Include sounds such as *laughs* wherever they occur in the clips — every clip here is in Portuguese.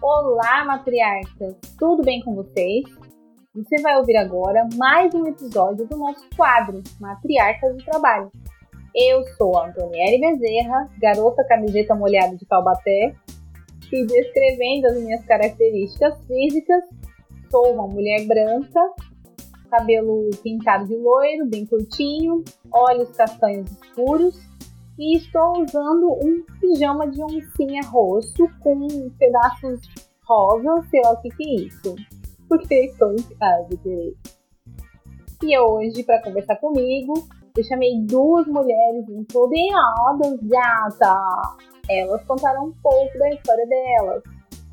Olá, matriarcas! Tudo bem com vocês? Você vai ouvir agora mais um episódio do nosso quadro Matriarcas do Trabalho. Eu sou a Antoniere Bezerra, garota camiseta molhada de Taubaté, e descrevendo as minhas características físicas, sou uma mulher branca, cabelo pintado de loiro, bem curtinho, olhos castanhos escuros e estou usando um pijama de oncinha roxo com pedaços rosa, sei lá o que, que é isso. Porque estou em casa, querido. E hoje, para conversar comigo, eu chamei duas mulheres empoderadas, gata. Elas contaram um pouco da história delas.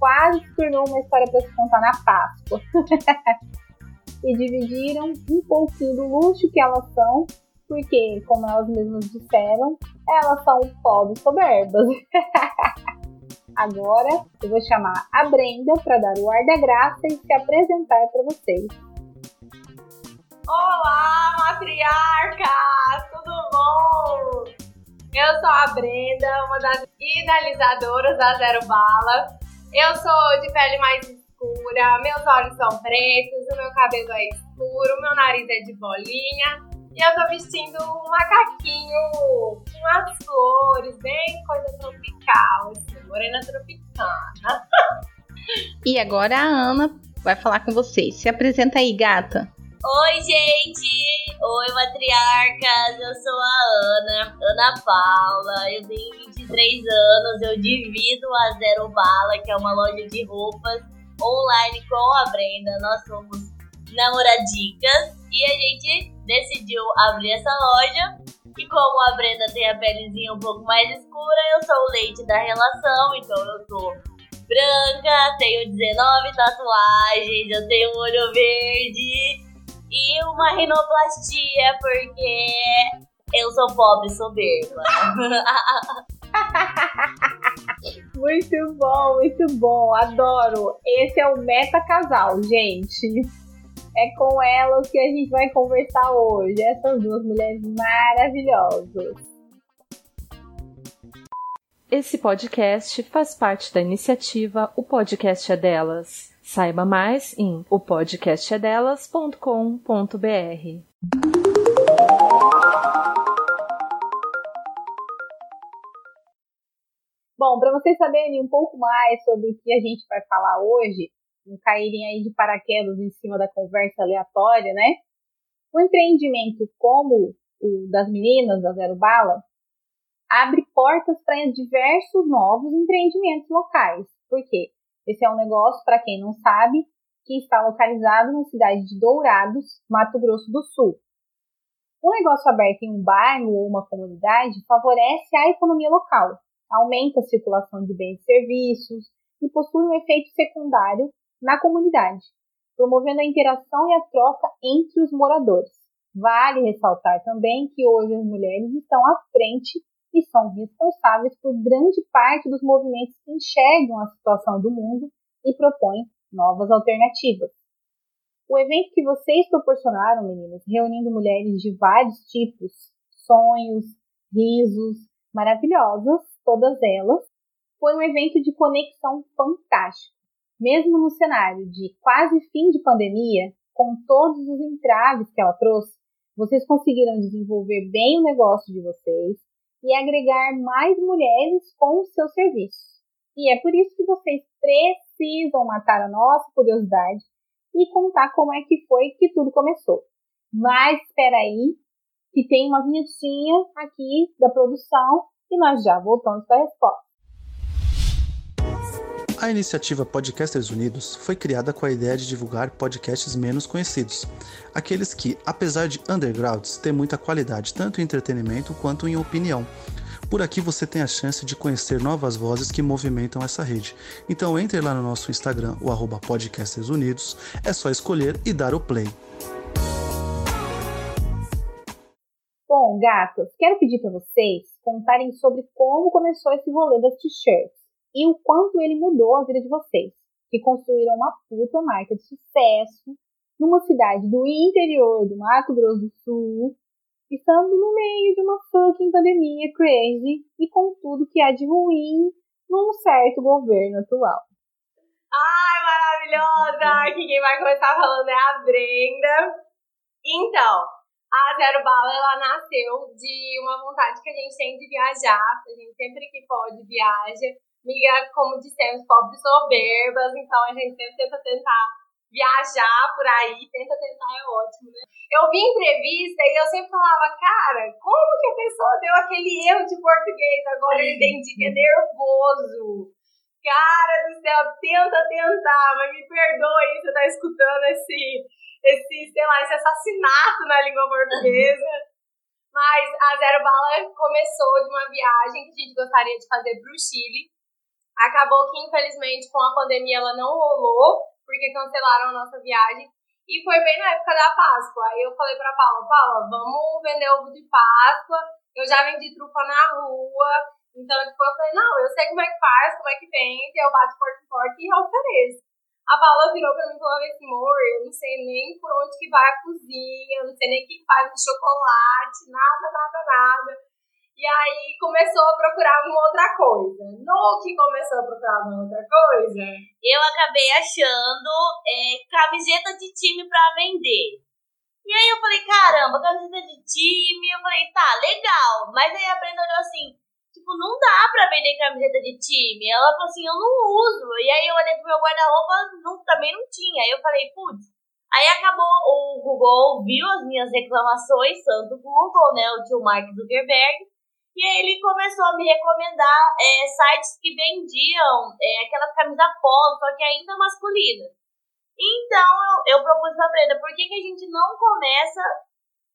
Quase se tornou uma história para se contar na Páscoa. *laughs* e dividiram um pouquinho do luxo que elas são, porque, como elas mesmas disseram, elas são pobres soberbas. *laughs* Agora eu vou chamar a Brenda para dar o ar da graça e se apresentar para vocês. Olá, matriarca! Tudo bom? Eu sou a Brenda, uma das idealizadoras da Zero Bala. Eu sou de pele mais escura, meus olhos são pretos, o meu cabelo é escuro, meu nariz é de bolinha e eu tô vestindo um macaquinho com as flores, bem coisa tropical, assim, morena tropicana. e agora a Ana vai falar com vocês. Se apresenta aí, gata. Oi, gente! Oi, matriarcas! Eu sou a Ana, Ana Paula. Eu tenho 23 anos. Eu divido a Zero Bala, que é uma loja de roupas online com a Brenda. Nós somos namoradicas e a gente decidiu abrir essa loja. E como a Brenda tem a pelezinha um pouco mais escura, eu sou o leite da relação, então eu sou branca, tenho 19 tatuagens, eu tenho um olho verde e uma rinoplastia, porque eu sou pobre soberba. *laughs* muito bom, muito bom, adoro. Esse é o meta casal, gente. É com elas que a gente vai conversar hoje. Essas duas mulheres maravilhosas. Esse podcast faz parte da iniciativa O Podcast é Delas. Saiba mais em opodcastedelas.com.br. Bom, para vocês saberem um pouco mais sobre o que a gente vai falar hoje, não caírem aí de paraquedas em cima da conversa aleatória, né? O empreendimento como o das meninas da Zero Bala abre portas para diversos novos empreendimentos locais. Por quê? Esse é um negócio, para quem não sabe, que está localizado na cidade de Dourados, Mato Grosso do Sul. Um negócio aberto em um bairro ou uma comunidade favorece a economia local, aumenta a circulação de bens e serviços e possui um efeito secundário na comunidade, promovendo a interação e a troca entre os moradores. Vale ressaltar também que hoje as mulheres estão à frente e são responsáveis por grande parte dos movimentos que enxergam a situação do mundo e propõem novas alternativas. O evento que vocês proporcionaram, meninas, reunindo mulheres de vários tipos, sonhos, risos, maravilhosas, todas elas, foi um evento de conexão fantástico mesmo no cenário de quase fim de pandemia, com todos os entraves que ela trouxe, vocês conseguiram desenvolver bem o negócio de vocês e agregar mais mulheres com os seus serviços. E é por isso que vocês precisam matar a nossa curiosidade e contar como é que foi que tudo começou. Mas espera aí, que tem uma vinhetinha aqui da produção e nós já voltamos para a resposta. A iniciativa Podcasters Unidos foi criada com a ideia de divulgar podcasts menos conhecidos, aqueles que, apesar de undergrounds, têm muita qualidade tanto em entretenimento quanto em opinião. Por aqui você tem a chance de conhecer novas vozes que movimentam essa rede. Então entre lá no nosso Instagram, o arroba Podcasters Unidos, é só escolher e dar o play. Bom, gatos, quero pedir para vocês contarem sobre como começou esse rolê das t-shirts e o quanto ele mudou a vida de vocês, que construíram uma puta marca de sucesso numa cidade do interior do Mato Grosso do Sul, estando no meio de uma fucking pandemia crazy e com tudo que há de ruim num certo governo atual. Ai, maravilhosa! Aqui quem vai começar falando é a Brenda. Então, a Zero Bala, ela nasceu de uma vontade que a gente tem de viajar. A gente sempre que pode viaja. Miga, como dissemos, pobres soberbas. Então, a gente sempre tenta tentar viajar por aí, tenta tentar, é ótimo, né? Eu vi entrevista e eu sempre falava, cara, como que a pessoa deu aquele erro de português? Agora eu entendi que é nervoso. Cara do céu, tenta tentar, mas me perdoe se você tá escutando esse, esse, sei lá, esse assassinato na língua portuguesa. Mas a Zero Bala começou de uma viagem que a gente gostaria de fazer pro Chile. Acabou que, infelizmente, com a pandemia ela não rolou, porque cancelaram a nossa viagem. E foi bem na época da Páscoa. Aí eu falei pra Paula, Paula, vamos vender ovo de Páscoa. Eu já vendi trufa na rua. Então, tipo, eu falei, não, eu sei como é que faz, como é que vende, eu bato forte forte e ofereço. A Paula virou pra mim e falou assim, amor, eu não sei nem por onde que vai a cozinha, não sei nem o que faz de chocolate, nada, nada, nada. E aí começou a procurar uma outra coisa. No que começou a procurar uma outra coisa, eu acabei achando é, camiseta de time para vender. E aí eu falei, caramba, camiseta de time. Eu falei, tá, legal. Mas aí a Brenda olhou assim, tipo, não dá pra vender camiseta de time. Ela falou assim, eu não uso. E aí eu olhei pro meu guarda-roupa, não, também não tinha. Aí eu falei, putz. Aí acabou, o Google viu as minhas reclamações, tanto o Google, né, o tio Mark Zuckerberg, e aí ele começou a me recomendar é, sites que vendiam é, aquelas camisas polo, só que ainda masculinas. Então eu, eu propus pra Brenda, por que, que a gente não começa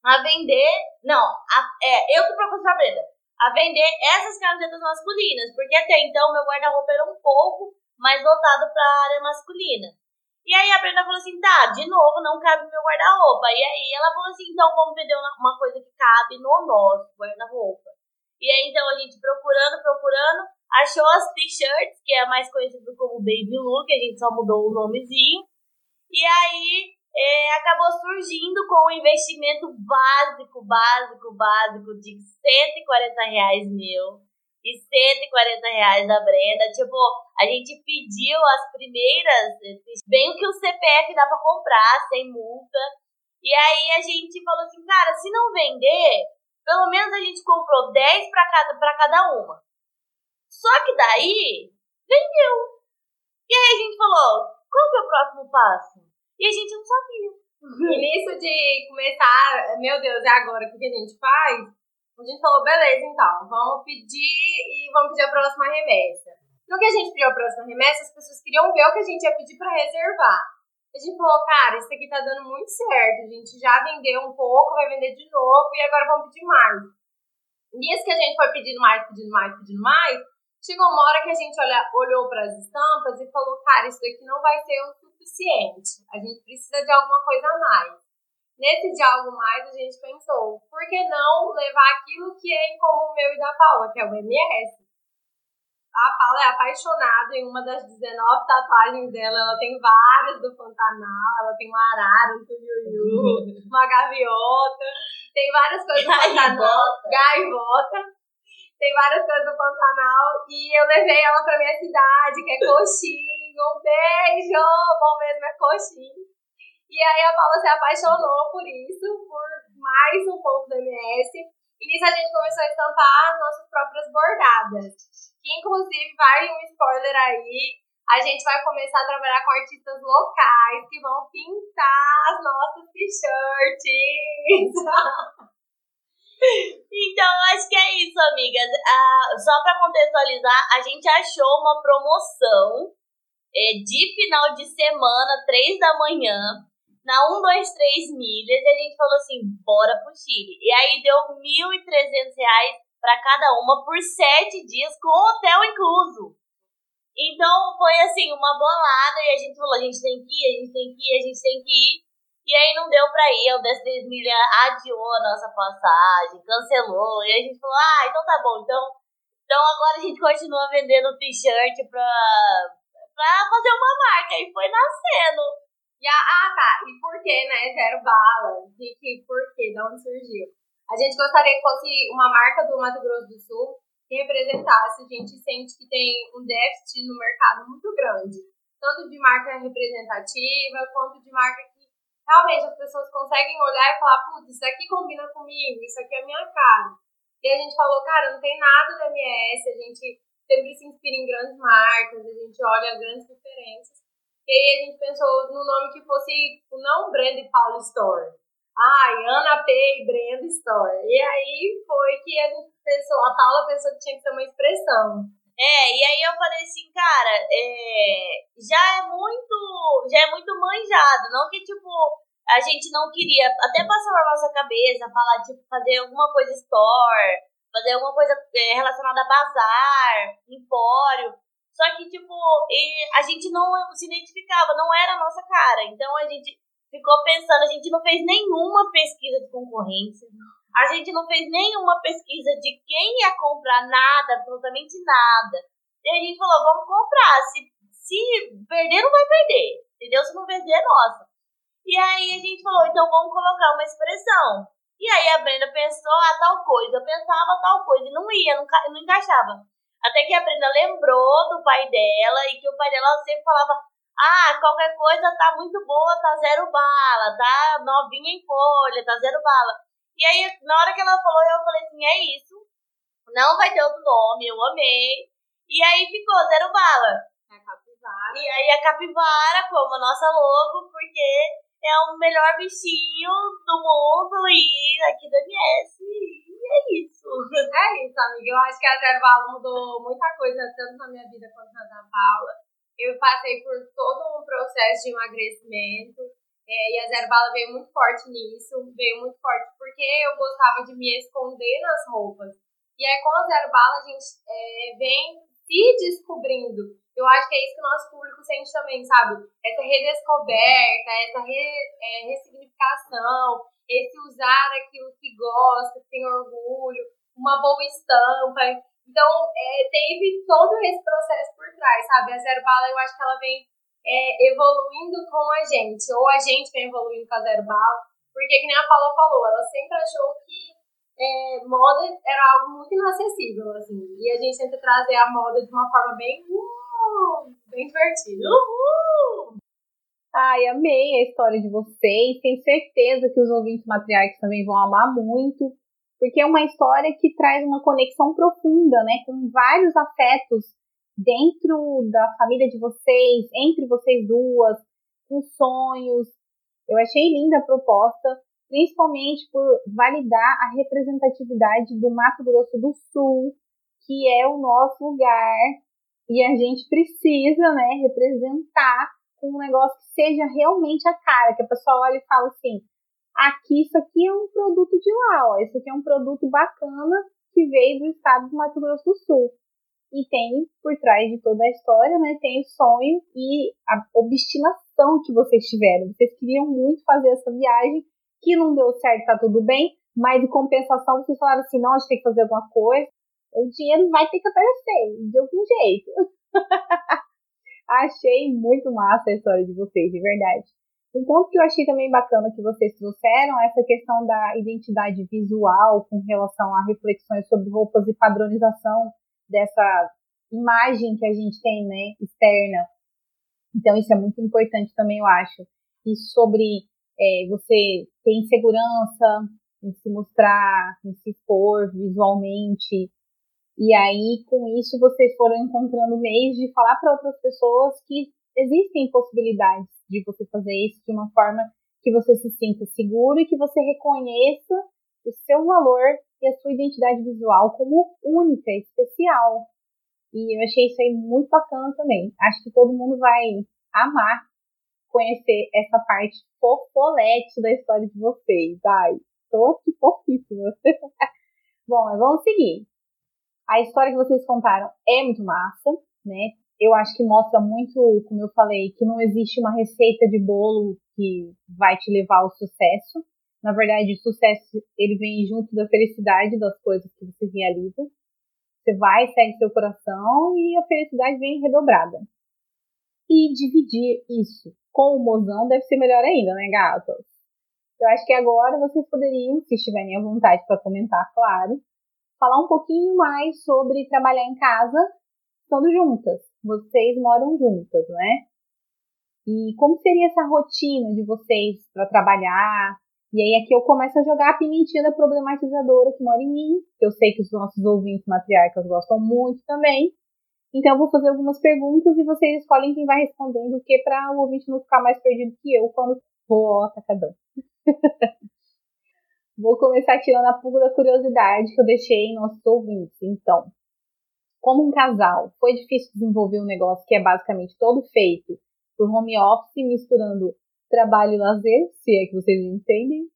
a vender. Não, a, é, eu que propus pra Brenda, a vender essas camisetas masculinas, porque até então meu guarda-roupa era um pouco mais voltado para a área masculina. E aí a Brenda falou assim: tá, de novo, não cabe meu guarda-roupa. E aí ela falou assim: então vamos vender uma coisa que cabe no nosso guarda-roupa. E aí, então, a gente procurando, procurando, achou as t-shirts, que é mais conhecido como Baby Look, a gente só mudou o nomezinho. E aí, é, acabou surgindo com um investimento básico, básico, básico de 140 reais meu e 140 reais da Brenda. Tipo, a gente pediu as primeiras, bem o que o CPF dá pra comprar, sem multa. E aí a gente falou assim, cara, se não vender, pelo menos a gente comprou 10 para cada, cada uma. Só que daí, vendeu. E aí a gente falou, qual que é o próximo passo? E a gente não sabia. E nisso de começar, meu Deus, é agora o que a gente faz? A gente falou, beleza, então, vamos pedir e vamos pedir a próxima remessa. No que a gente pediu a próxima remessa, as pessoas queriam ver o que a gente ia pedir para reservar. A gente falou, cara, isso aqui tá dando muito certo. A gente já vendeu um pouco, vai vender de novo e agora vamos pedir mais. Nisso que a gente foi pedindo mais, pedindo mais, pedindo mais, chegou uma hora que a gente olha, olhou para as estampas e falou, cara, isso daqui não vai ser o suficiente. A gente precisa de alguma coisa a mais. Nesse de algo mais, a gente pensou, por que não levar aquilo que é em comum meu e da Paula, que é o MS? A Paula é apaixonada em uma das 19 tatuagens dela. Ela tem várias do Pantanal. Ela tem uma arara, um tuiuiu, *laughs* uma gaviota. Tem várias coisas do Pantanal. Gaivota. Tem várias coisas do Pantanal. E eu levei ela pra minha cidade, que é Coxinho. Um beijo! Bom mesmo é Coxinho. E aí a Paula se apaixonou por isso, por mais um pouco do MS. E nisso a gente começou a estampar as nossas próprias bordadas inclusive vai um spoiler aí. A gente vai começar a trabalhar com artistas locais que vão pintar as nossas t-shirts. *laughs* então, acho que é isso, amigas. Ah, só para contextualizar, a gente achou uma promoção é, de final de semana, 3 da manhã, na 123 milhas, e a gente falou assim: bora pro Chile. E aí deu R$ 1.300 para cada uma por sete dias com hotel incluso. Então foi assim, uma bolada e a gente falou, a gente tem que ir, a gente tem que ir, a gente tem que ir. E aí não deu pra ir, o 10 milha adiou a nossa passagem, cancelou. E a gente falou, ah, então tá bom, então, então agora a gente continua vendendo t-shirt pra, pra fazer uma marca. E foi nascendo. E a, ah, tá. E por que, né? Zero bala? De que, por quê? De onde surgiu? A gente gostaria que fosse uma marca do Mato Grosso do Sul que representasse. A gente sente que tem um déficit no mercado muito grande. Tanto de marca representativa, quanto de marca que realmente as pessoas conseguem olhar e falar, putz, isso aqui combina comigo, isso aqui é a minha cara. E a gente falou, cara, não tem nada da MS, a gente sempre se inspira em grandes marcas, a gente olha grandes referências. E aí a gente pensou no nome que fosse não Brand Paulo Store. Ai, Ana P e Brand Store. E aí foi que a gente pensou, a Paula pensou que tinha que ser uma expressão. É, e aí eu falei assim, cara, é, já é muito, já é muito manjado, não que tipo a gente não queria até passar na nossa cabeça, falar tipo fazer alguma coisa store, fazer alguma coisa é, relacionada a bazar, empório. Só que, tipo, a gente não se identificava, não era a nossa cara. Então a gente ficou pensando, a gente não fez nenhuma pesquisa de concorrência, a gente não fez nenhuma pesquisa de quem ia comprar nada, absolutamente nada. E a gente falou, vamos comprar. Se, se perder, não vai perder. Entendeu? Se não vender, é nossa. E aí a gente falou, então vamos colocar uma expressão. E aí a Brenda pensou, ah, tal coisa. Eu pensava tal coisa e não ia, não, não encaixava. Até que a Brenda lembrou do pai dela e que o pai dela sempre falava: Ah, qualquer coisa tá muito boa, tá zero bala, tá novinha em folha, tá zero bala. E aí, na hora que ela falou, eu falei assim: É isso, não vai ter outro nome, eu amei. E aí ficou zero bala. A capivara. E aí a capivara como a nossa logo, porque é o melhor bichinho do mundo e aqui da MS. E é isso. É isso, amiga. Eu acho que a Zero Bala mudou muita coisa, tanto na minha vida quanto na da Paula. Eu passei por todo um processo de emagrecimento. É, e a Zero Bala veio muito forte nisso, veio muito forte porque eu gostava de me esconder nas roupas. E aí, com a Zero Bala, a gente é, vem se descobrindo eu acho que é isso que o nosso público sente também, sabe? Essa redescoberta, essa re, é, ressignificação, esse usar aquilo que gosta, que tem orgulho, uma boa estampa. Então, é, teve todo esse processo por trás, sabe? A Zero Bala, eu acho que ela vem é, evoluindo com a gente, ou a gente vem evoluindo com a Zero Bala, porque, que nem a Paula falou, ela sempre achou que é, moda era algo muito inacessível, assim, e a gente tenta trazer a moda de uma forma bem bem divertido. Uhul! Ai, amei a história de vocês. Tenho certeza que os ouvintes matriarcas também vão amar muito, porque é uma história que traz uma conexão profunda, né, com vários afetos dentro da família de vocês, entre vocês duas, com sonhos. Eu achei linda a proposta, principalmente por validar a representatividade do Mato Grosso do Sul, que é o nosso lugar e a gente precisa, né, representar um negócio que seja realmente a cara, que a pessoa olha e fala assim, aqui isso aqui é um produto de lá, ó, isso aqui é um produto bacana que veio do estado do Mato Grosso do Sul. E tem por trás de toda a história, né, tem o sonho e a obstinação que vocês tiveram. Vocês queriam muito fazer essa viagem, que não deu certo, tá tudo bem, mas em compensação vocês falaram assim, não, a gente tem que fazer alguma coisa, o dinheiro vai ter que aparecer, de algum jeito. *laughs* achei muito massa a história de vocês, de verdade. Um ponto que eu achei também bacana que vocês trouxeram é essa questão da identidade visual com relação a reflexões sobre roupas e padronização dessa imagem que a gente tem, né, externa. Então isso é muito importante também, eu acho. E sobre é, você ter insegurança em se mostrar, em se expor visualmente, e aí, com isso, vocês foram encontrando meios de falar para outras pessoas que existem possibilidades de você fazer isso de uma forma que você se sinta seguro e que você reconheça o seu valor e a sua identidade visual como única, especial. E eu achei isso aí muito bacana também. Acho que todo mundo vai amar conhecer essa parte fofolete da história de vocês. Ai, tô aqui fofíssima. *laughs* Bom, vamos seguir. A história que vocês contaram é muito massa, né? Eu acho que mostra muito, como eu falei, que não existe uma receita de bolo que vai te levar ao sucesso. Na verdade, o sucesso ele vem junto da felicidade das coisas que você realiza. Você vai, segue seu coração e a felicidade vem redobrada. E dividir isso com o mozão deve ser melhor ainda, né, gatos? Eu acho que agora vocês poderiam, se estiverem à vontade para comentar, claro, falar um pouquinho mais sobre trabalhar em casa estando juntas. Vocês moram juntas, né? E como seria essa rotina de vocês para trabalhar? E aí aqui eu começo a jogar a pimentinha problematizadora que mora em mim, que eu sei que os nossos ouvintes matriarcas gostam muito também. Então eu vou fazer algumas perguntas e vocês escolhem quem vai respondendo o que para o ouvinte não ficar mais perdido que eu quando vou atacadão. *laughs* vou começar tirando a pulga da curiosidade que eu deixei em nossos ouvintes. Então, como um casal, foi difícil desenvolver um negócio que é basicamente todo feito por home office, misturando trabalho e lazer, se é que vocês entendem?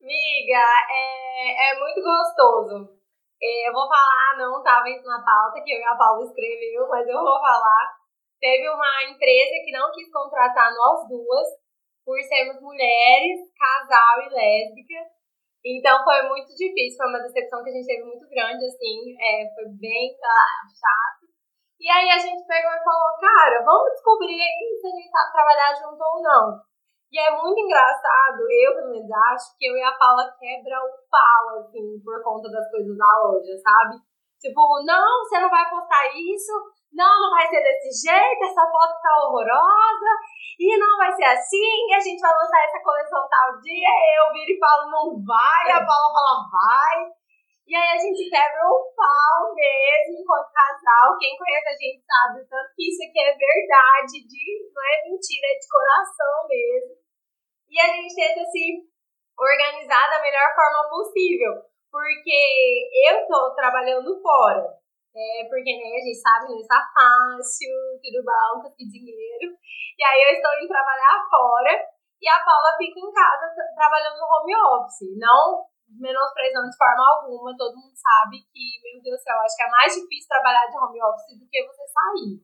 Miga, é, é muito gostoso. É, eu vou falar, não estava isso na pauta, que eu e a Paula escreveu, mas eu vou falar. Teve uma empresa que não quis contratar nós duas, por sermos mulheres, casal e lésbica. Então foi muito difícil, foi uma decepção que a gente teve muito grande, assim, é, foi bem chato. E aí a gente pegou e falou, cara, vamos descobrir aí se a gente sabe trabalhar junto ou não. E é muito engraçado, eu pelo menos acho que eu e a Paula quebra o pau, assim, por conta das coisas da loja, sabe? Tipo, não, você não vai postar isso, não, não vai ser desse jeito, essa foto tá horrorosa, e não vai ser assim, e a gente vai lançar essa coleção tal dia, eu viro e falo, não vai, a Paula fala, vai. E aí a gente quebra o pau mesmo enquanto casal. Quem conhece a gente sabe tanto que isso aqui é verdade, de, não é mentira, é de coração mesmo. E a gente tenta se organizar da melhor forma possível. Porque eu tô trabalhando fora. É, porque né, a gente sabe, não está fácil, tudo bom, conseguir dinheiro. E aí eu estou indo trabalhar fora e a Paula fica em casa trabalhando no home office. Não menosprezando de forma alguma, todo mundo sabe que, meu Deus do céu, acho que é mais difícil trabalhar de home office do que você sair.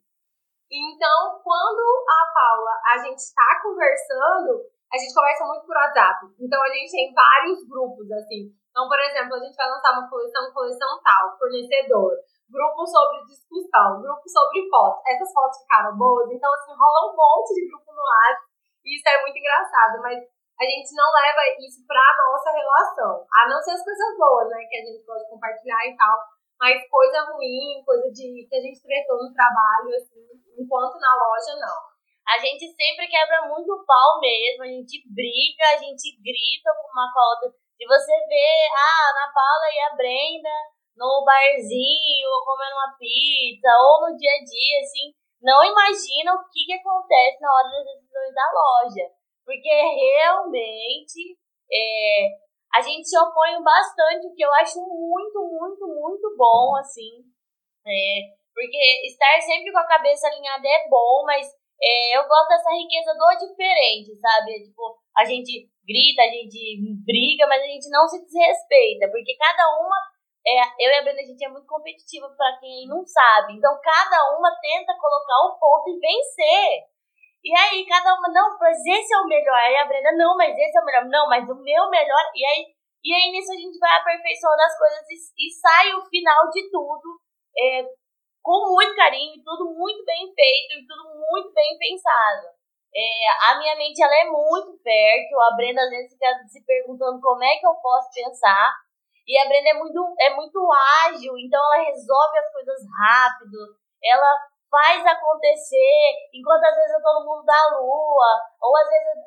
Então, quando a Paula, a gente está conversando, a gente conversa muito por WhatsApp. Então, a gente tem vários grupos, assim. Então, por exemplo, a gente vai lançar uma coleção, coleção tal, fornecedor. Grupo sobre discussão, grupo sobre fotos. Essas fotos ficaram boas, então, assim, rola um monte de grupo no WhatsApp. E isso é muito engraçado, mas a gente não leva isso pra nossa relação. A não ser as coisas boas, né, que a gente pode compartilhar e tal. Mas coisa ruim, coisa de que a gente tretou no trabalho, assim, enquanto na loja, não. A gente sempre quebra muito o pau mesmo, a gente briga, a gente grita com uma outra. Se você vê a Ana Paula e a Brenda no barzinho, ou comendo uma pizza, ou no dia a dia, assim, não imagina o que, que acontece na hora das decisões da loja. Porque realmente é, a gente se opõe bastante, o que eu acho muito, muito, muito bom, assim. É, porque estar sempre com a cabeça alinhada é bom, mas é, eu gosto dessa riqueza do diferente, sabe? Tipo, a gente grita, a gente briga, mas a gente não se desrespeita, porque cada uma, é, eu e a Brenda, a gente é muito competitiva para quem não sabe, então cada uma tenta colocar o ponto e vencer. E aí, cada uma, não, mas esse é o melhor. Aí a Brenda, não, mas esse é o melhor. Não, mas o meu melhor. E aí, e aí nisso a gente vai aperfeiçoando as coisas e, e sai o final de tudo é, com muito carinho, tudo muito bem feito e tudo muito bem pensado. É, a minha mente ela é muito fértil, a Brenda às vezes fica se perguntando como é que eu posso pensar. E a Brenda é muito, é muito ágil, então ela resolve as coisas rápido, ela faz acontecer, enquanto às vezes eu tô no mundo da lua, ou às vezes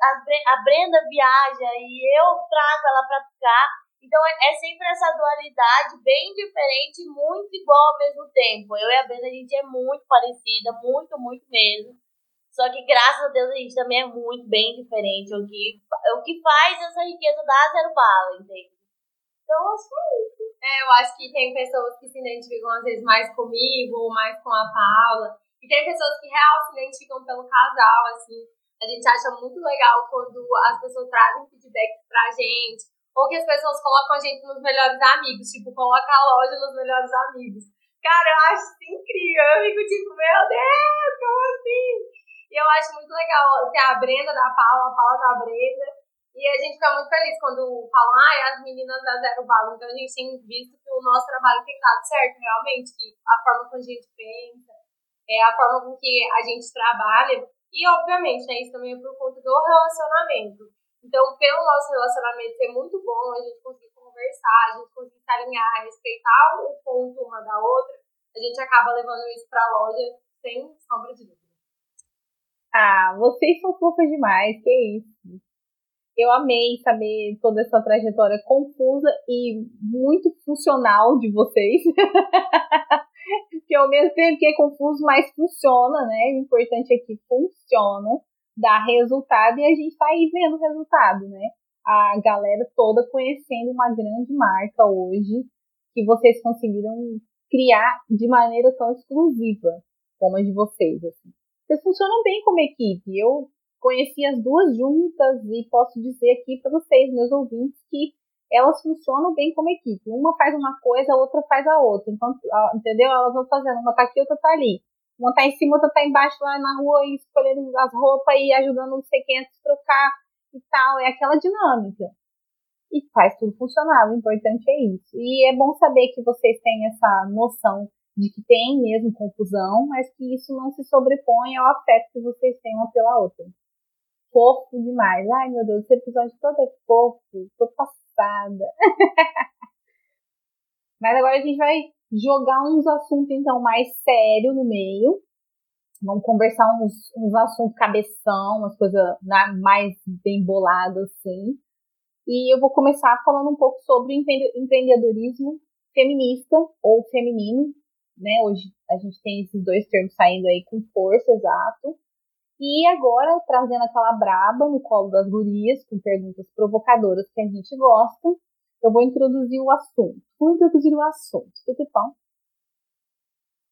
a Brenda viaja e eu trago ela pra ficar. Então é, é, sempre essa dualidade bem diferente, muito igual ao mesmo tempo. Eu e a Brenda, a gente é muito parecida, muito, muito mesmo. Só que graças a Deus a gente também é muito bem diferente. O que, o que faz essa riqueza da zero bala, entende? Então acho que é isso. É, eu acho que tem pessoas que se identificam às vezes mais comigo ou mais com a Paula. E tem pessoas que realmente se identificam pelo casal, assim. A gente acha muito legal quando as pessoas trazem feedback pra gente ou que as pessoas colocam a gente nos melhores amigos, tipo, coloca a loja nos melhores amigos. Cara, eu acho isso incrível. Eu fico tipo, meu Deus, como assim? E eu acho muito legal ter a Brenda da Paula, a Paula da Brenda. E a gente fica muito feliz quando falam, ah, as meninas da Zero Bala. Então a gente tem visto que o nosso trabalho tem dado certo, realmente, que a forma como a gente pensa. é a forma com que a gente trabalha. E, obviamente, né, isso também é por conta do relacionamento. Então, pelo nosso relacionamento ser muito bom, a gente conseguir conversar, a gente conseguir se alinhar, respeitar o ponto uma da outra, a gente acaba levando isso para a loja sem sombra de dúvida. Ah, vocês são fofas demais, que isso. Eu amei saber toda essa trajetória confusa e muito funcional de vocês. *laughs* que ao mesmo tempo que é confuso, mas funciona, né? O importante é que funciona, dá resultado e a gente tá aí vendo o resultado, né? A galera toda conhecendo uma grande marca hoje que vocês conseguiram criar de maneira tão exclusiva como a de vocês, assim. Vocês funcionam bem como equipe. Eu conheci as duas juntas e posso dizer aqui para vocês, meus ouvintes, que elas funcionam bem como equipe. Uma faz uma coisa, a outra faz a outra. Então, entendeu? Elas vão fazendo, uma tá aqui, outra tá ali. Uma tá em cima, outra tá embaixo lá na rua escolhendo as roupas e ajudando não sei quem a se trocar e tal. É aquela dinâmica. E faz tudo funcionar. O importante é isso. E é bom saber que vocês têm essa noção de que tem mesmo confusão, mas que isso não se sobrepõe ao afeto que vocês têm uma pela outra fofo demais. Ai, meu Deus, esse episódio todo é fofo. Tô passada. *laughs* Mas agora a gente vai jogar uns assuntos, então, mais sérios no meio. Vamos conversar uns, uns assuntos cabeção, umas coisas mais bem boladas, assim. E eu vou começar falando um pouco sobre empreendedorismo feminista ou feminino, né? Hoje a gente tem esses dois termos saindo aí com força, exato. E agora, trazendo aquela braba no colo das gurias, com perguntas provocadoras que a gente gosta, eu vou introduzir o assunto. Vou introduzir o assunto.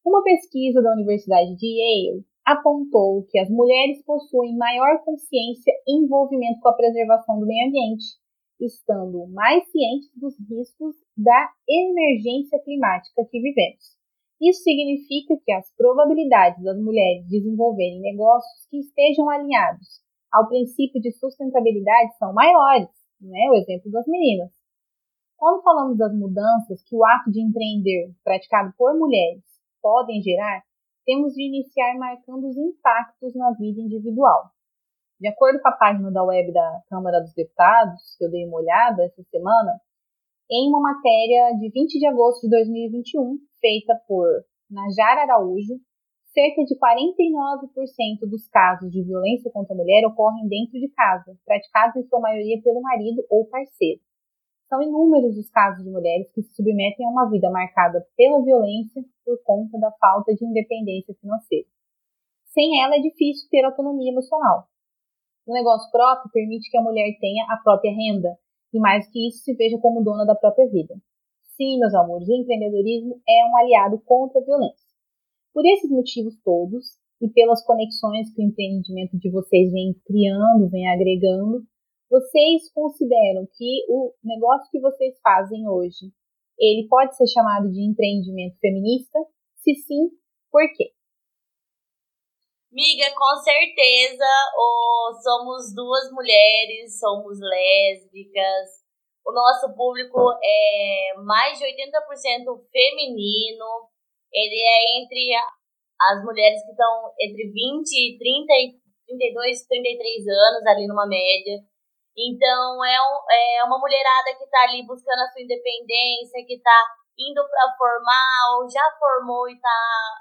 Uma pesquisa da Universidade de Yale apontou que as mulheres possuem maior consciência e envolvimento com a preservação do meio ambiente, estando mais cientes dos riscos da emergência climática que vivemos. Isso significa que as probabilidades das mulheres desenvolverem negócios que estejam alinhados ao princípio de sustentabilidade são maiores, né? O exemplo das meninas. Quando falamos das mudanças que o ato de empreender praticado por mulheres podem gerar, temos de iniciar marcando os impactos na vida individual. De acordo com a página da web da Câmara dos Deputados, que eu dei uma olhada essa semana, em uma matéria de 20 de agosto de 2021, feita por Najara Araújo, cerca de 49% dos casos de violência contra a mulher ocorrem dentro de casa, praticados em sua maioria pelo marido ou parceiro. São inúmeros os casos de mulheres que se submetem a uma vida marcada pela violência por conta da falta de independência financeira. Sem ela é difícil ter autonomia emocional. O negócio próprio permite que a mulher tenha a própria renda, e mais que isso, se veja como dona da própria vida. Sim, meus amores, o empreendedorismo é um aliado contra a violência. Por esses motivos todos, e pelas conexões que o empreendimento de vocês vem criando, vem agregando, vocês consideram que o negócio que vocês fazem hoje, ele pode ser chamado de empreendimento feminista? Se sim, por quê? Miga, com certeza, oh, somos duas mulheres, somos lésbicas, o nosso público é mais de 80% feminino, ele é entre as mulheres que estão entre 20, 30 e 32, 33 anos, ali numa média. Então, é, um, é uma mulherada que está ali buscando a sua independência, que está indo para formar ou já formou e está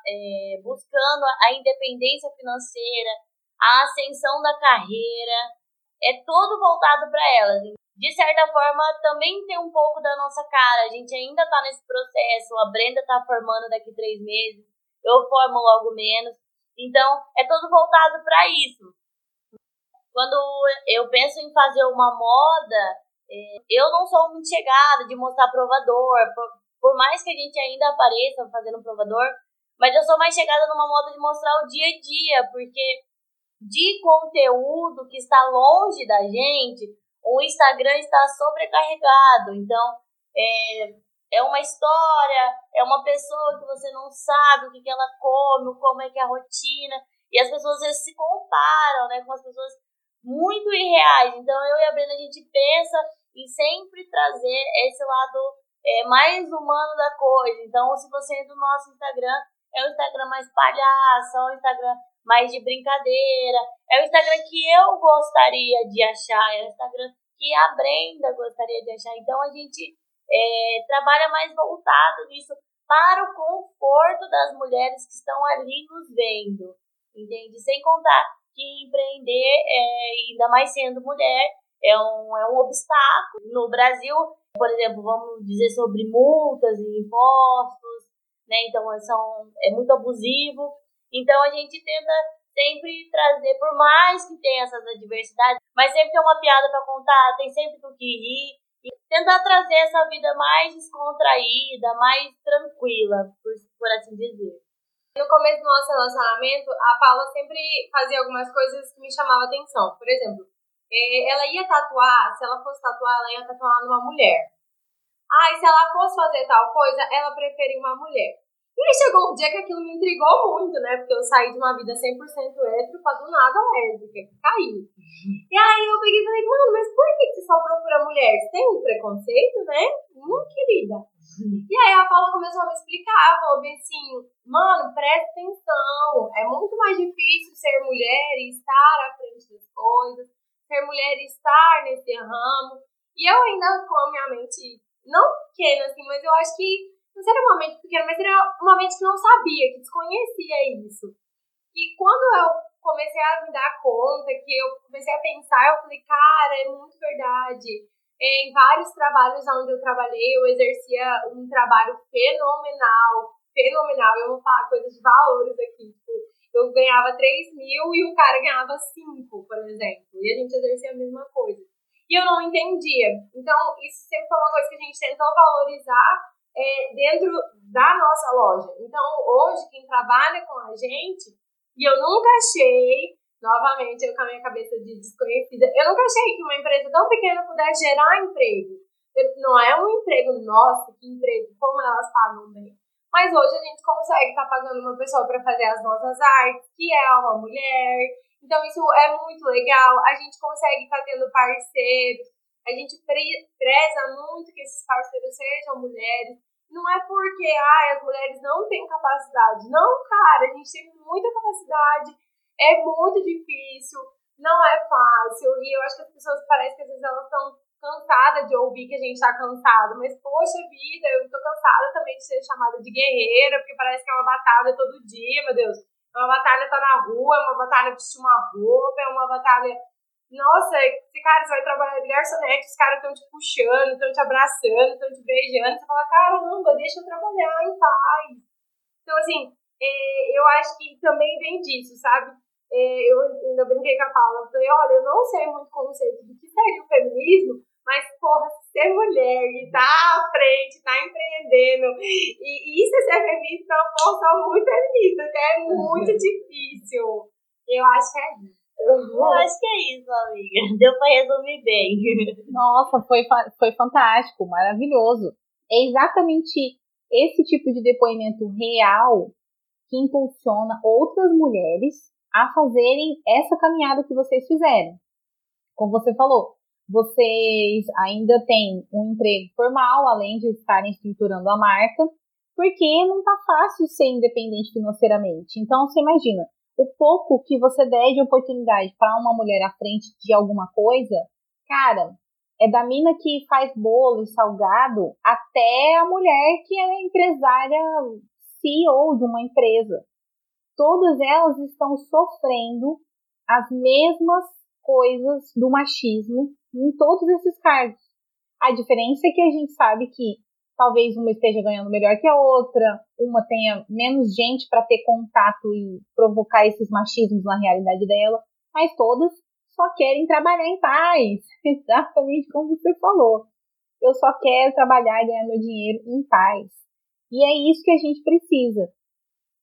é, buscando a independência financeira, a ascensão da carreira, é todo voltado para elas. De certa forma, também tem um pouco da nossa cara. A gente ainda está nesse processo. A Brenda está formando daqui três meses, eu formo logo menos. Então, é todo voltado para isso. Quando eu penso em fazer uma moda, é, eu não sou muito chegada de mostrar provador, por mais que a gente ainda apareça fazendo provador, mas eu sou mais chegada numa moda de mostrar o dia a dia, porque de conteúdo que está longe da gente, o Instagram está sobrecarregado. Então, é, é uma história, é uma pessoa que você não sabe o que, que ela come, como é que é a rotina. E as pessoas às vezes se comparam né, com as pessoas muito irreais. Então, eu e a Brenda, a gente pensa em sempre trazer esse lado é, mais humano da coisa. Então, se você entra no nosso Instagram, é o Instagram mais palhaço, é o Instagram mais de brincadeira, é o Instagram que eu gostaria de achar, é o Instagram que a Brenda gostaria de achar. Então a gente é, trabalha mais voltado nisso para o conforto das mulheres que estão ali nos vendo, entende? Sem contar que empreender, é, ainda mais sendo mulher, é um, é um obstáculo. No Brasil, por exemplo, vamos dizer sobre multas e impostos, né? Então são, é muito abusivo. Então a gente tenta sempre trazer, por mais que tenha essas adversidades, mas sempre tem uma piada para contar, tem sempre do que rir. E tentar trazer essa vida mais descontraída, mais tranquila, por, por assim dizer. No começo do nosso relacionamento, a Paula sempre fazia algumas coisas que me chamavam atenção. Por exemplo, é, ela ia tatuar, se ela fosse tatuar, ela ia tatuar numa mulher. Ah, e se ela fosse fazer tal coisa, ela preferia uma mulher. E aí chegou um dia que aquilo me intrigou muito, né? Porque eu saí de uma vida 100% hétero pra do nada lésbica, caiu. E aí eu peguei e falei, mano, mas por que você só procura mulher? Você tem um preconceito, né? Não, querida. E aí a Paula começou a me explicar, falou bem assim, mano, presta atenção, é muito mais difícil ser mulher e estar à frente das coisas, ser mulher estar nesse ramo. E eu ainda com a minha mente, não pequena assim, mas eu acho que não seria uma mente pequena, mas era uma mente que não sabia, que desconhecia isso. E quando eu comecei a me dar conta, que eu comecei a pensar, eu falei, cara, é muito verdade. É, em vários trabalhos onde eu trabalhei, eu exercia um trabalho fenomenal, fenomenal. Eu vou falar coisas de valores aqui. Tipo, eu ganhava 3 mil e o cara ganhava 5, por exemplo. E a gente exercia a mesma coisa. E eu não entendia. Então, isso sempre foi uma coisa que a gente tentou valorizar é, dentro da nossa loja. Então, hoje, quem trabalha com a gente, e eu nunca achei, novamente, eu com a minha cabeça de desconhecida, eu nunca achei que uma empresa tão pequena pudesse gerar emprego. Não é um emprego nosso, que emprego, como elas pagam bem. Mas hoje a gente consegue estar tá pagando uma pessoa para fazer as nossas artes, que é uma mulher. Então, isso é muito legal. A gente consegue estar tá tendo parceiros a gente preza muito que esses parceiros sejam mulheres. Não é porque ah, as mulheres não têm capacidade. Não, cara, a gente tem muita capacidade. É muito difícil, não é fácil. E eu acho que as pessoas parecem que às vezes elas estão cansadas de ouvir que a gente tá cansado. Mas, poxa vida, eu tô cansada também de ser chamada de guerreira, porque parece que é uma batalha todo dia, meu Deus. É uma batalha tá na rua, é uma batalha vestir uma roupa, é uma batalha nossa, cara, você vai trabalhar de garçonete, os caras estão te puxando, estão te abraçando, estão te beijando. Você fala, caramba, deixa eu trabalhar em paz. Então, assim, é, eu acho que também vem disso, sabe? É, eu ainda brinquei com a Paula. Eu falei, olha, eu não sei muito conceito do que seria o feminismo, mas, porra, ser mulher e tá à frente, tá empreendendo, e isso é ser feminista, é uma força muito feminista, que é muito *laughs* difícil. Eu acho que é isso. Eu acho que é isso, amiga. *laughs* Deu pra resumir bem. *laughs* Nossa, foi, foi fantástico, maravilhoso. É exatamente esse tipo de depoimento real que impulsiona outras mulheres a fazerem essa caminhada que vocês fizeram. Como você falou, vocês ainda têm um emprego formal, além de estarem estruturando a marca, porque não tá fácil ser independente financeiramente. Então, você imagina, o pouco que você der de oportunidade para uma mulher à frente de alguma coisa, cara, é da mina que faz bolo e salgado até a mulher que é empresária CEO de uma empresa. Todas elas estão sofrendo as mesmas coisas do machismo em todos esses cargos. A diferença é que a gente sabe que talvez uma esteja ganhando melhor que a outra, uma tenha menos gente para ter contato e provocar esses machismos na realidade dela, mas todas só querem trabalhar em paz, *laughs* exatamente como você falou. Eu só quero trabalhar e ganhar meu dinheiro em paz. E é isso que a gente precisa.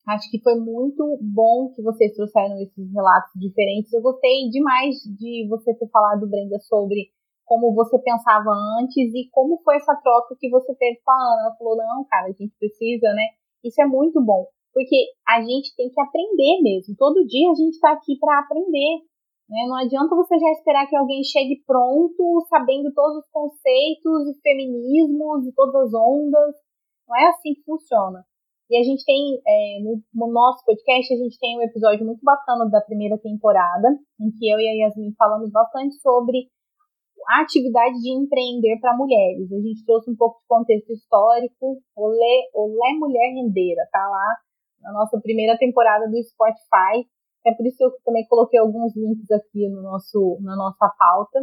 Acho que foi muito bom que vocês trouxeram esses relatos diferentes. Eu gostei demais de você ter falado, Brenda, sobre como você pensava antes e como foi essa troca que você teve com a Ana. Ela falou, não, cara, a gente precisa, né? Isso é muito bom, porque a gente tem que aprender mesmo. Todo dia a gente está aqui para aprender. Né? Não adianta você já esperar que alguém chegue pronto, sabendo todos os conceitos e feminismos e todas as ondas. Não é assim que funciona. E a gente tem, é, no, no, nosso podcast, a gente tem um episódio muito bacana da primeira temporada, em que eu e a Yasmin falamos bastante sobre a atividade de empreender para mulheres. A gente trouxe um pouco de contexto histórico, Olé, Olé Mulher Rendeira, tá lá na nossa primeira temporada do Spotify. É por isso que eu também coloquei alguns links aqui no nosso, na nossa pauta,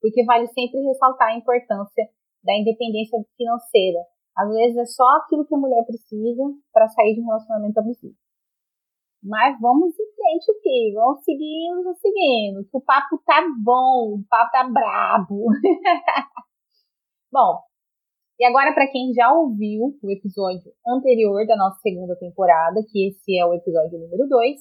porque vale sempre ressaltar a importância da independência financeira às vezes é só aquilo que a mulher precisa para sair de um relacionamento abusivo. Mas vamos em frente aqui, vamos seguindo, vamos seguindo. O papo tá bom, o papo tá brabo. *laughs* bom, e agora para quem já ouviu o episódio anterior da nossa segunda temporada, que esse é o episódio número 2,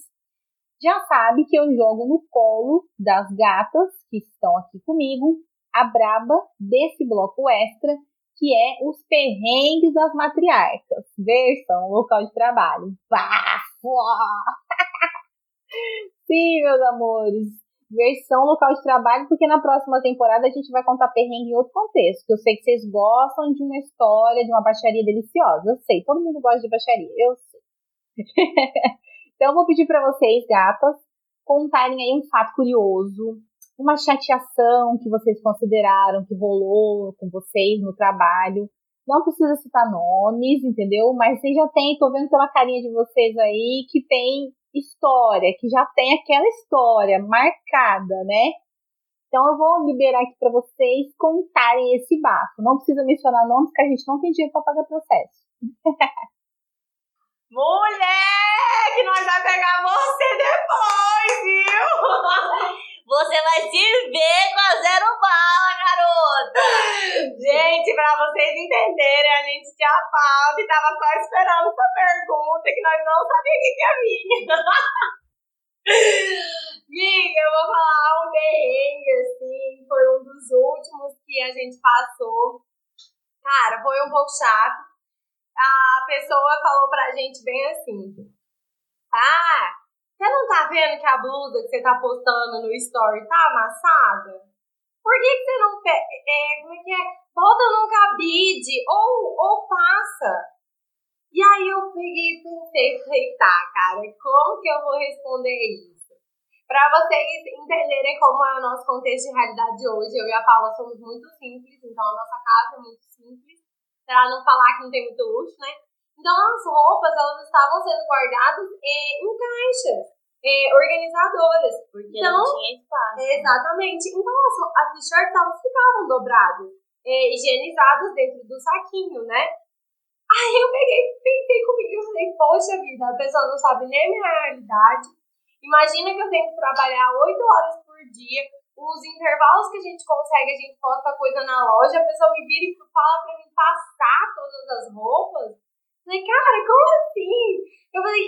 já sabe que eu jogo no colo das gatas que estão aqui comigo a braba desse bloco extra que é Os Perrengues das Matriarcas, versão local de trabalho. *laughs* Sim, meus amores, versão local de trabalho, porque na próxima temporada a gente vai contar perrengue em outro contexto, que eu sei que vocês gostam de uma história, de uma baixaria deliciosa, eu sei, todo mundo gosta de baixaria, eu sei. *laughs* então eu vou pedir para vocês, gatas, contarem aí um fato curioso, uma chateação que vocês consideraram que rolou com vocês no trabalho. Não precisa citar nomes, entendeu? Mas vocês já tem, tô vendo pela carinha de vocês aí, que tem história, que já tem aquela história marcada, né? Então eu vou liberar aqui para vocês contarem esse bafo. Não precisa mencionar nomes, que a gente não tem dinheiro para pagar processo. *laughs* Mulher, que nós vai pegar você depois, viu? *laughs* Você vai se ver com a zero bala, garota! Gente, pra vocês entenderem, a gente tinha pauta e tava só esperando essa pergunta que nós não sabíamos o que é minha. Miga, eu vou falar um perrengue, assim, foi um dos últimos que a gente passou. Cara, foi um pouco chato. A pessoa falou pra gente bem assim: Ah, você não tá vendo que a blusa que você tá postando no story tá amassada? Por que, que você não é, como é que é? Bota num cabide ou, ou passa. E aí eu peguei e pensei, falei, tá, cara, como que eu vou responder isso? Para vocês entenderem como é o nosso contexto de realidade hoje, eu e a Paula somos muito simples, então a nossa casa é muito simples, para não falar que não tem muito luxo, né? Então as roupas elas estavam sendo guardadas em caixas é, organizadoras. Porque então, não tinha espaço. Exatamente. Então as, as t-shirts elas ficavam dobradas, é, higienizadas dentro do saquinho, né? Aí eu peguei, pensei comigo e falei, poxa vida, a pessoa não sabe nem a minha realidade. Imagina que eu tenho que trabalhar 8 horas por dia, os intervalos que a gente consegue, a gente posta coisa na loja, a pessoa me vira e fala pra mim passar todas as roupas. Falei, cara, como assim? Eu falei,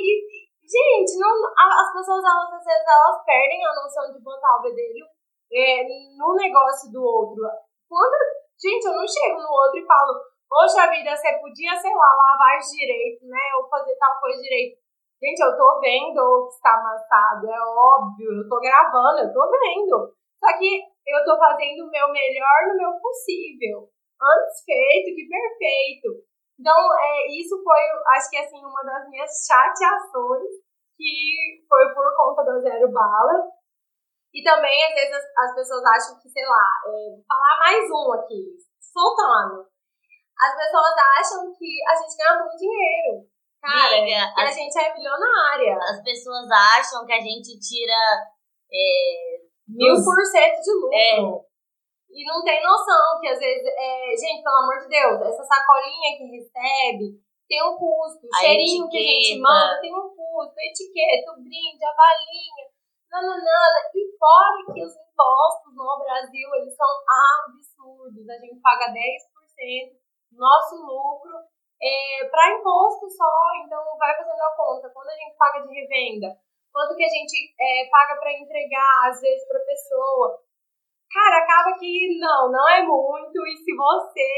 gente, não, as pessoas elas, às vezes elas perdem a noção de botar o bedelho é, no negócio do outro. Quando, gente, eu não chego no outro e falo, poxa vida, você podia, sei lá, lavar direito, né? Ou fazer tal coisa direito. Gente, eu tô vendo que está amassado, é óbvio, eu tô gravando, eu tô vendo. Só que eu tô fazendo o meu melhor no meu possível. Antes feito que perfeito. Então, é, isso foi, acho que assim, uma das minhas chateações, que foi por conta do zero bala. E também, às vezes, as, as pessoas acham que, sei lá, é, vou falar mais um aqui, soltando. As pessoas acham que a gente ganha muito dinheiro. Cara, Amiga, que a gente é milionária. As pessoas acham que a gente tira é, mil por cento de lucro. É. E não tem noção que às vezes, é, gente, pelo amor de Deus, essa sacolinha que recebe tem um custo, o cheirinho etiqueta. que a gente manda tem um custo, a etiqueta, o brinde, a balinha, nananana. E fora que os impostos no Brasil, eles são absurdos. A gente paga 10% do nosso lucro é, para imposto só, então vai fazendo a conta. Quando a gente paga de revenda, quanto que a gente é, paga para entregar, às vezes, para pessoa cara, acaba que não, não é muito. E se você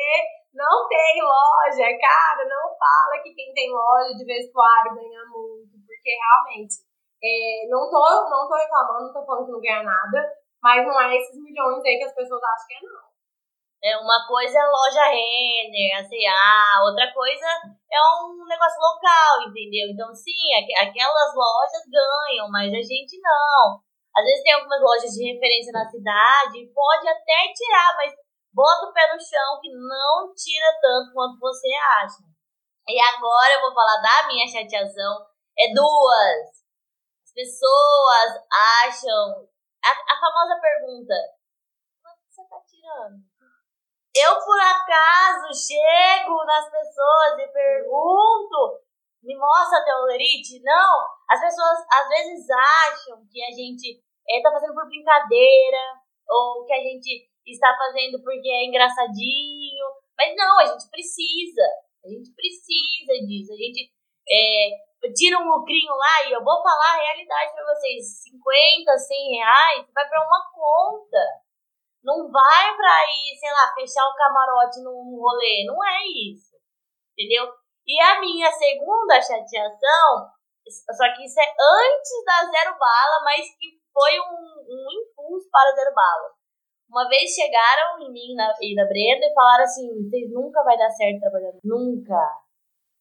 não tem loja, cara, não fala que quem tem loja de vestuário ganha muito, porque realmente é, não, tô, não tô reclamando, não tô falando que não ganha nada, mas não é esses milhões aí que as pessoas acham que é, não. É, uma coisa é loja Renner, a CA, outra coisa é um negócio local, entendeu? Então, sim, aquelas lojas ganham, mas a gente não. Às vezes tem algumas lojas de referência na cidade, pode até tirar, mas bota o pé no chão que não tira tanto quanto você acha. E agora eu vou falar da minha chateação. É duas. As pessoas acham. A, a famosa pergunta: quanto você tá tirando? eu por acaso chego nas pessoas e pergunto, me mostra teu lerite? Não, as pessoas às vezes acham que a gente está eh, fazendo por brincadeira, ou que a gente está fazendo porque é engraçadinho, mas não, a gente precisa, a gente precisa disso, a gente é, tira um lucrinho lá e eu vou falar a realidade para vocês, 50, 100 reais, vai para uma conta, não vai pra ir, sei lá, fechar o camarote num rolê. Não é isso. Entendeu? E a minha segunda chateação, só que isso é antes da Zero Bala, mas que foi um, um impulso para Zero Bala. Uma vez chegaram em mim na, e na Brenda e falaram assim: vocês nunca vai dar certo trabalhando. Nunca.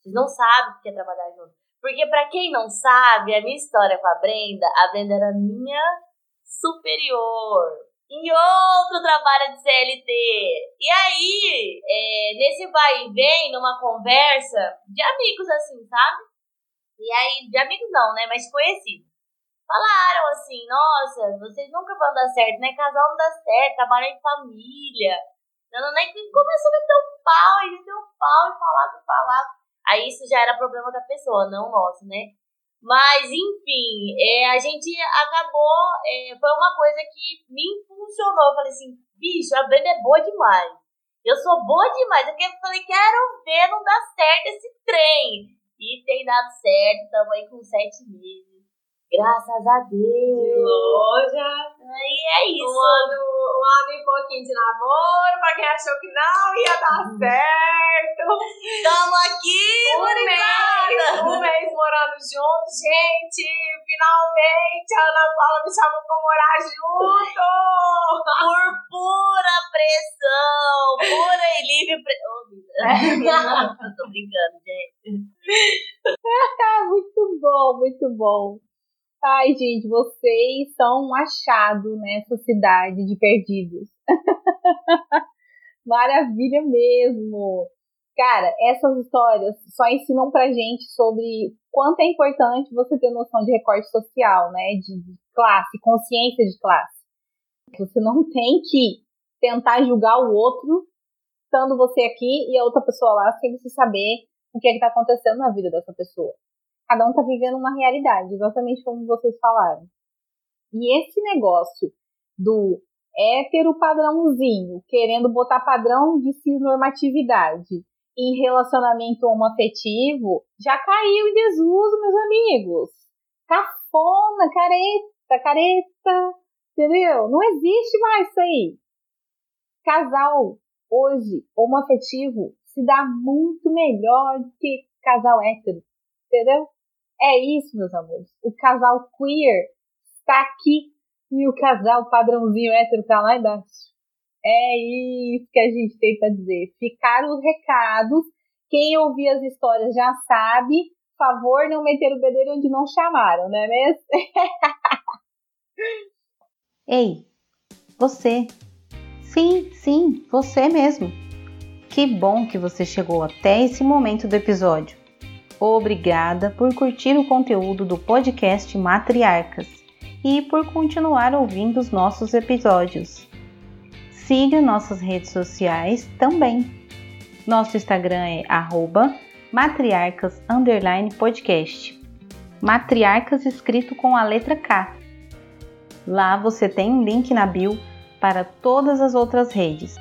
Vocês não sabem o que é trabalhar junto. Porque, para quem não sabe, a minha história com a Brenda, a Brenda era minha superior em outro trabalho de CLT. E aí, é, nesse vai e vem, numa conversa de amigos, assim, sabe? E aí, de amigos não, né? Mas conhecidos. Falaram assim, nossa, vocês nunca vão dar certo, né? Casal não dá certo, trabalha em família. Não, não, nem começou a meter um pau, e meter um pau e falar, e falar. Aí isso já era problema da pessoa, não nosso, né? Mas, enfim, é, a gente acabou. É, foi uma coisa que me impulsionou. Eu falei assim: bicho, a Brenda é boa demais. Eu sou boa demais. Eu falei: quero ver não dar certo esse trem. E tem dado certo. Estamos aí com sete meses. Graças a Deus. De loja. Aí é isso. Um ano, um ano e pouquinho de namoro, pra quem achou que não ia dar uhum. certo. Tamo aqui, um mês, um mês morando juntos. Gente, finalmente a Ana Paula me chamou pra morar junto. Por pura pressão, pura e livre pressão. *laughs* Tô brincando, gente. muito bom, muito bom. Ai, gente, vocês são um achado nessa cidade de perdidos. *laughs* Maravilha mesmo! Cara, essas histórias só ensinam pra gente sobre quanto é importante você ter noção de recorte social, né? De, classe, consciência de classe. Você não tem que tentar julgar o outro, estando você aqui e a outra pessoa lá, sem você saber o que é está acontecendo na vida dessa pessoa. Cada um tá vivendo uma realidade, exatamente como vocês falaram. E esse negócio do hétero padrãozinho, querendo botar padrão de cisnormatividade em relacionamento homoafetivo, já caiu em desuso, meus amigos. Cafona, careta, careta, entendeu? Não existe mais isso aí. Casal hoje homoafetivo se dá muito melhor do que casal hétero, entendeu? É isso, meus amores. O casal queer está aqui e o casal padrãozinho hétero está lá embaixo. É isso que a gente tem para dizer. Ficaram os recados. Quem ouvir as histórias já sabe. Favor não meter o bedelho onde não chamaram, não é mesmo? *laughs* Ei, você. Sim, sim, você mesmo. Que bom que você chegou até esse momento do episódio. Obrigada por curtir o conteúdo do podcast Matriarcas e por continuar ouvindo os nossos episódios. Siga nossas redes sociais também. Nosso Instagram é matriarcas podcast. Matriarcas escrito com a letra K. Lá você tem um link na bio para todas as outras redes.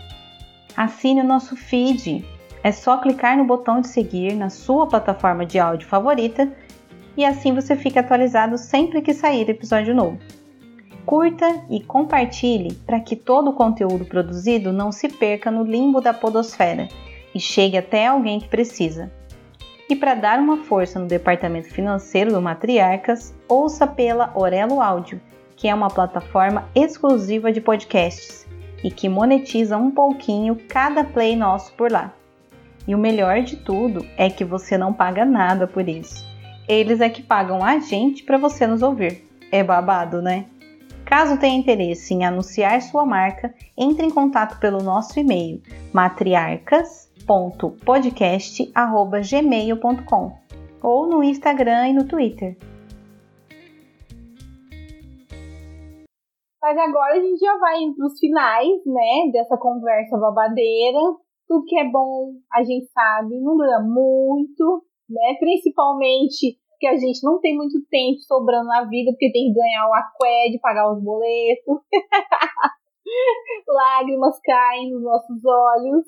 Assine o nosso feed é só clicar no botão de seguir na sua plataforma de áudio favorita e assim você fica atualizado sempre que sair episódio novo. Curta e compartilhe para que todo o conteúdo produzido não se perca no limbo da podosfera e chegue até alguém que precisa. E para dar uma força no departamento financeiro do Matriarcas, ouça pela Orelo Áudio, que é uma plataforma exclusiva de podcasts e que monetiza um pouquinho cada play nosso por lá. E o melhor de tudo é que você não paga nada por isso. Eles é que pagam a gente para você nos ouvir. É babado, né? Caso tenha interesse em anunciar sua marca, entre em contato pelo nosso e-mail matriarcas.podcast@gmail.com ou no Instagram e no Twitter. Mas agora a gente já vai para os finais, né, dessa conversa babadeira. Tudo que é bom, a gente sabe, não dura muito, né? Principalmente que a gente não tem muito tempo sobrando na vida, porque tem que ganhar o aqued, pagar os boletos. *laughs* Lágrimas caem nos nossos olhos.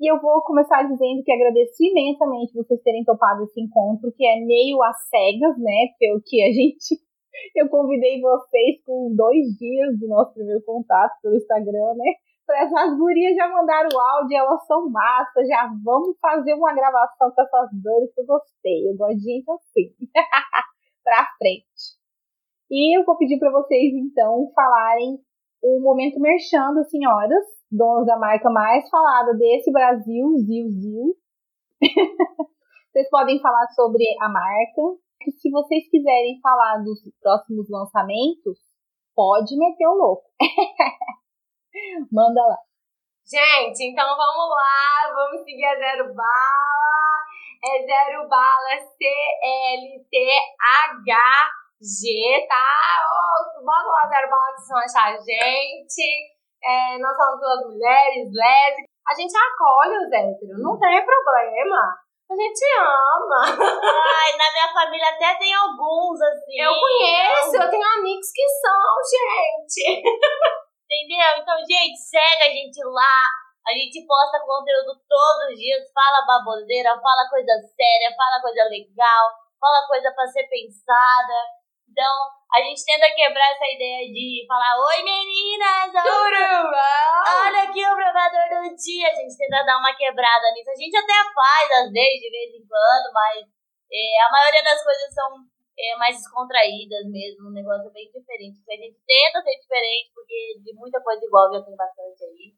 E eu vou começar dizendo que agradeço imensamente vocês terem topado esse encontro, que é meio às cegas, né? Pelo que a gente. *laughs* Eu convidei vocês com dois dias do nosso primeiro contato pelo Instagram, né? As gurias já mandaram o áudio, elas são massa, já vamos fazer uma gravação com essas dores que eu gostei. Eu gosto de gente assim. *laughs* pra frente. E eu vou pedir para vocês, então, falarem o momento merchando, senhoras, donas da marca mais falada desse Brasil, Zil Zil. *laughs* vocês podem falar sobre a marca. E se vocês quiserem falar dos próximos lançamentos, pode meter o louco. *laughs* Manda lá. Gente, então vamos lá, vamos seguir a Zero Bala. É Zero Bala C-L-T-H-G, tá? Oh, bota lá Zero Bala que vocês vão achar a gente. É, nós somos duas mulheres lésbicas. A gente acolhe os héteros, não tem problema. A gente ama. Ai, na minha família até tem alguns, assim. Eu conheço, eu tenho amigos que são, gente. Entendeu? Então, gente, segue a gente lá. A gente posta conteúdo todos os dias, fala baboseira, fala coisa séria, fala coisa legal, fala coisa para ser pensada. Então, a gente tenta quebrar essa ideia de falar: Oi meninas! Tudo Olha aqui o provador do dia. A gente tenta dar uma quebrada nisso. A gente até faz às vezes, de vez em quando, mas é, a maioria das coisas são é, mais descontraídas mesmo, um negócio bem diferente. A gente tenta ser diferente, porque de muita coisa igual já tem bastante aí.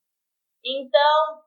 Então,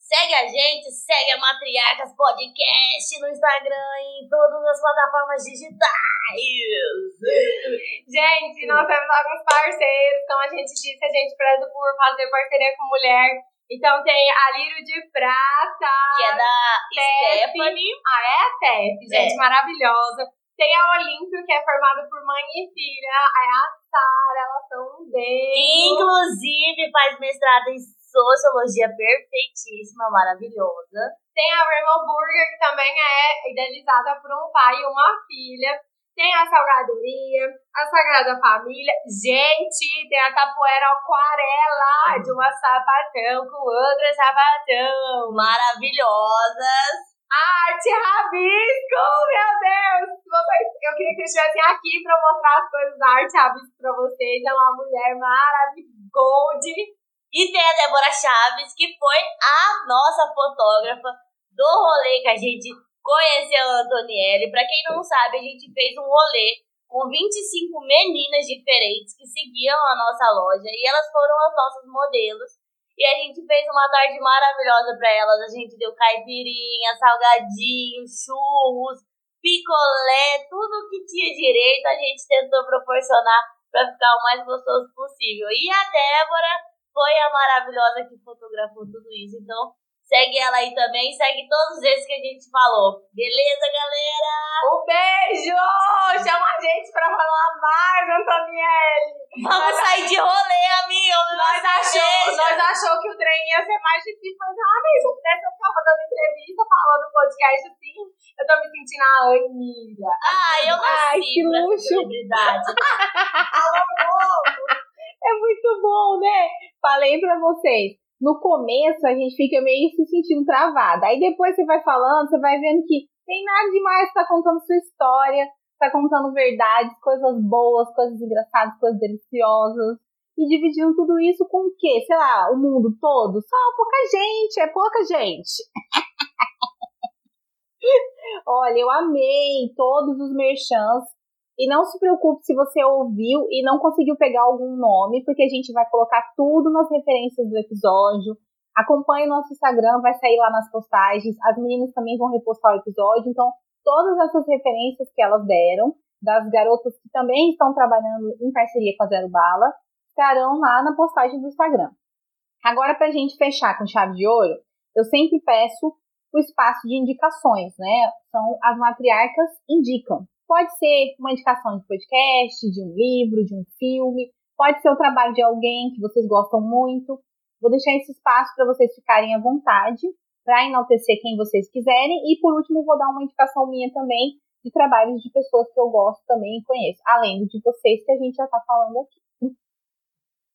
segue a gente, segue a Matriarcas Podcast no Instagram e em todas as plataformas digitais. *laughs* Gente, nós temos alguns parceiros, como a gente disse, a gente preza por fazer parceria com mulher. Então tem a de Prata. Que é da Stephanie. Ah, é a Tef, gente, é. maravilhosa. Tem a Olímpio, que é formada por mãe e filha. É a Sara, elas são bem. Inclusive faz mestrado em sociologia perfeitíssima, maravilhosa. Tem a Rainbow Burger, que também é idealizada por um pai e uma filha. Tem a Salgaderia, a Sagrada Família. Gente, tem a capoeira aquarela de uma sapatão com outra sapatão. Maravilhosas. Arte Rabisco, meu Deus! eu queria que vocês estivessem aqui para mostrar as coisas da Arte Rabisco para vocês. É uma mulher maravilhosa. E tem a Débora Chaves, que foi a nossa fotógrafa do rolê que a gente conheceu a Antonielli. Para quem não sabe, a gente fez um rolê com 25 meninas diferentes que seguiam a nossa loja e elas foram as nossas modelos. E a gente fez uma tarde maravilhosa para elas. A gente deu caipirinha, salgadinho, churros, picolé, tudo que tinha direito a gente tentou proporcionar para ficar o mais gostoso possível. E a Débora foi a maravilhosa que fotografou tudo isso. Então, Segue ela aí também, segue todos esses que a gente falou. Beleza, galera? Um beijo! Chama a gente pra falar mais, Antonielle. Vamos nós sair de rolê, amigo. Nós achou, nós achou que o trem ia ser mais difícil, mas ah, mas se eu pudesse eu ficava dando entrevista, falando podcast assim, eu tô me sentindo a Anira. Ah, eu nasci Ai, que luxo. celebridade. *laughs* é muito bom, né? Falei pra vocês no começo a gente fica meio se sentindo travada. Aí depois você vai falando, você vai vendo que tem nada demais, tá contando sua história, tá contando verdades, coisas boas, coisas engraçadas, coisas deliciosas. E dividindo tudo isso com o quê? Sei lá, o mundo todo? Só pouca gente, é pouca gente. *laughs* Olha, eu amei todos os merchants. E não se preocupe se você ouviu e não conseguiu pegar algum nome, porque a gente vai colocar tudo nas referências do episódio. Acompanhe o nosso Instagram, vai sair lá nas postagens. As meninas também vão repostar o episódio. Então, todas essas referências que elas deram, das garotas que também estão trabalhando em parceria com a Zero Bala, estarão lá na postagem do Instagram. Agora, para a gente fechar com chave de ouro, eu sempre peço o espaço de indicações, né? São as matriarcas indicam. Pode ser uma indicação de podcast, de um livro, de um filme, pode ser o trabalho de alguém que vocês gostam muito. Vou deixar esse espaço para vocês ficarem à vontade, para enaltecer quem vocês quiserem. E por último, vou dar uma indicação minha também de trabalhos de pessoas que eu gosto também e conheço, além de vocês que a gente já está falando aqui.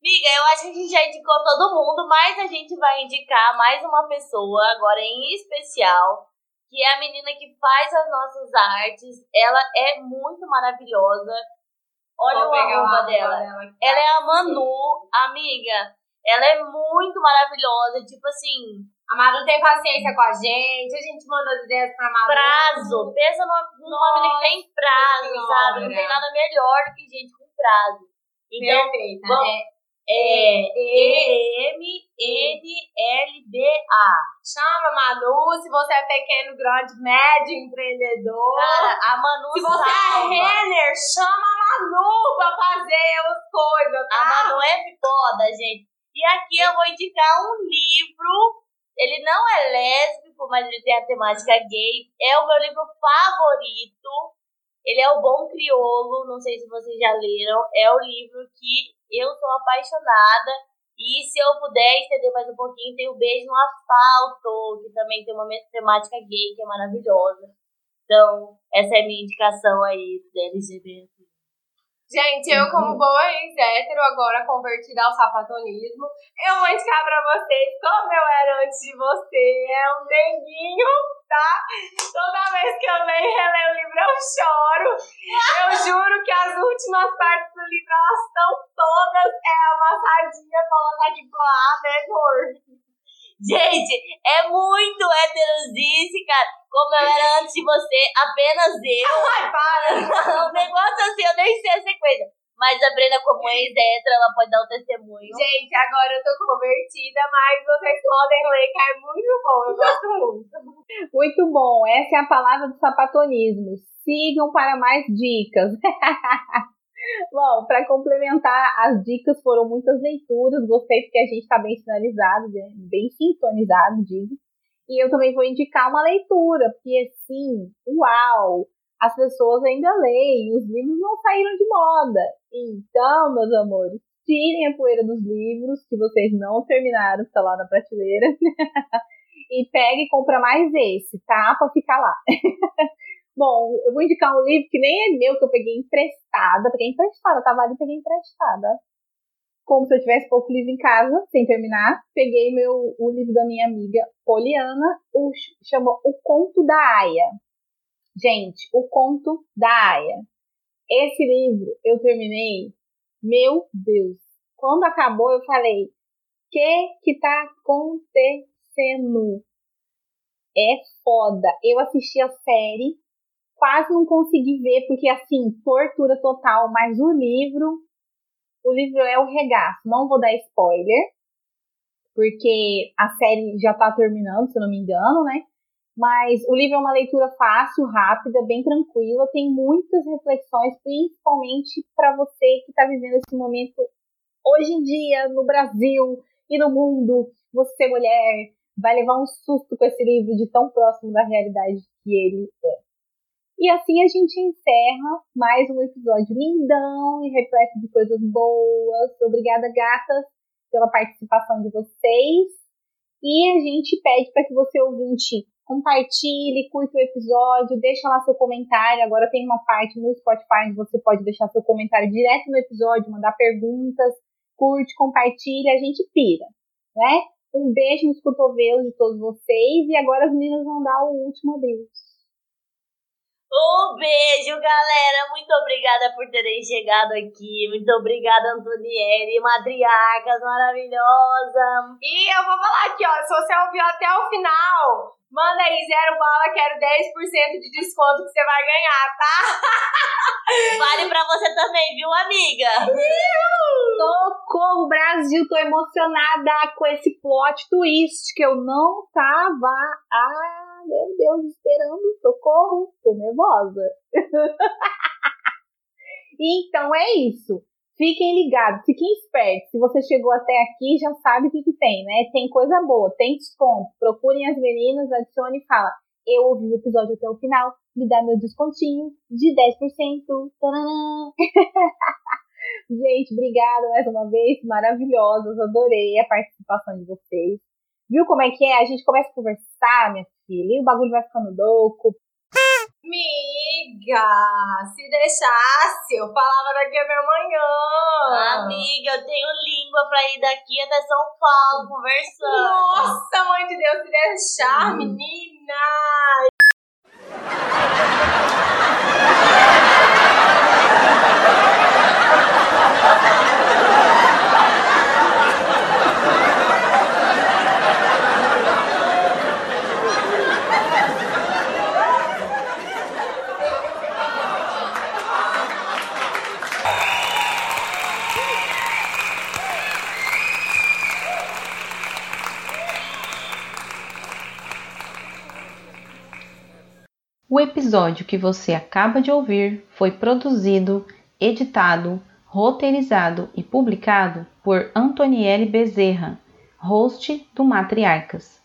Miga, eu acho que a gente já indicou todo mundo, mas a gente vai indicar mais uma pessoa, agora em especial, que é a menina que faz as nossas artes. Ela é muito maravilhosa. Olha Vou o arroba dela. dela ela é a Manu, amiga. Ela é muito maravilhosa, tipo assim. A Manu tem paciência com a gente, a gente manda as ideias pra Manu. Prazo. Pensa numa, numa menina que tem prazo, senhora. sabe? Não tem nada melhor do que gente com prazo. Então, Perfeita. Vamos, é é E-M-N-L-B-A. Chama Manu, se você é pequeno, grande, médio empreendedor. Cara, a Manu Se você é salva. é Renner, chama a Manu pra fazer as coisas, tá? A Manu é foda, gente. E aqui eu vou indicar um livro. Ele não é lésbico, mas ele tem a temática gay. É o meu livro favorito. Ele é o Bom Criolo, não sei se vocês já leram. É o livro que eu sou apaixonada. E se eu puder estender mais um pouquinho, tem o Beijo no Asfalto, que também tem uma temática gay que é maravilhosa. Então, essa é a minha indicação aí da LGBT. Gente, eu como uhum. boa ex-hétero, agora convertida ao sapatonismo, eu vou indicar pra vocês como eu era antes de você. É um neguinho, tá? Toda vez que eu leio choro. Eu juro que as últimas partes do livro, elas estão todas é, amassadinhas, colocar de colar, né, amor? Gente, é muito heterosice, cara. Como eu era antes de você, apenas eu. *laughs* Ai, para! um negócio assim, eu nem sei a sequência. Mas a Brenda, como ex-hétero, ela pode dar um testemunho. Gente, agora eu tô convertida, mas vocês podem ler, que é muito bom. Eu gosto muito. Muito bom. Essa é a palavra do sapatonismo. Sigam para mais dicas. *laughs* Bom, para complementar, as dicas foram muitas leituras. Gostei porque a gente está bem sinalizado, bem, bem sintonizado, digo. E eu também vou indicar uma leitura, porque assim, uau! As pessoas ainda leem, os livros não saíram de moda. Então, meus amores, tirem a poeira dos livros que vocês não terminaram, está lá na prateleira. *laughs* e pegue e compra mais esse, tá? Para ficar lá. *laughs* Bom, eu vou indicar um livro que nem é meu, que eu peguei emprestada. Peguei emprestada, tava ali e peguei emprestada. Como se eu tivesse pouco livro em casa, sem terminar. Peguei meu, o livro da minha amiga Poliana, o, chama O Conto da Aya. Gente, O Conto da Aya. Esse livro eu terminei, meu Deus. Quando acabou, eu falei: que que tá acontecendo? É foda. Eu assisti a série quase não consegui ver, porque assim, tortura total, mas o livro, o livro é o regaço. Não vou dar spoiler, porque a série já tá terminando, se não me engano, né? Mas o livro é uma leitura fácil, rápida, bem tranquila, tem muitas reflexões, principalmente para você que está vivendo esse momento hoje em dia no Brasil e no mundo. Você, mulher, vai levar um susto com esse livro de tão próximo da realidade que ele é. E assim a gente encerra mais um episódio lindão e repleto de coisas boas. Obrigada, gatas, pela participação de vocês. E a gente pede para que você, ouvinte, compartilhe, curta o episódio, deixa lá seu comentário. Agora tem uma parte no Spotify onde você pode deixar seu comentário direto no episódio, mandar perguntas, curte, compartilha, a gente pira, né? Um beijo nos cotovelos de todos vocês e agora as meninas vão dar o último adeus. Um beijo, galera. Muito obrigada por terem chegado aqui. Muito obrigada, Antonieri, matriarcas maravilhosa. E eu vou falar aqui, ó. Se você ouviu até o final, manda aí zero bala, quero 10% de desconto que você vai ganhar, tá? *laughs* Vale pra você também, viu, amiga? Socorro, Brasil! Tô emocionada com esse plot twist que eu não tava. Ah, meu Deus, esperando. Socorro! Tô nervosa. *laughs* então é isso. Fiquem ligados, fiquem espertos. Se você chegou até aqui, já sabe o que, que tem, né? Tem coisa boa, tem desconto. Procurem as meninas, adicione e fala. Eu ouvi o episódio até o final, me dá meu descontinho de 10%. Tadã! *laughs* Gente, obrigada mais uma vez, maravilhosas, adorei a participação de vocês. Viu como é que é? A gente começa a conversar, minha filha, e o bagulho vai ficando louco. Miga, se deixasse, eu falava daqui até amanhã. Amiga, eu tenho língua pra ir daqui até São Paulo conversando. Nossa, mãe de Deus, se deixar, menina. O episódio que você acaba de ouvir foi produzido, editado, roteirizado e publicado por Antonielle Bezerra, host do Matriarcas.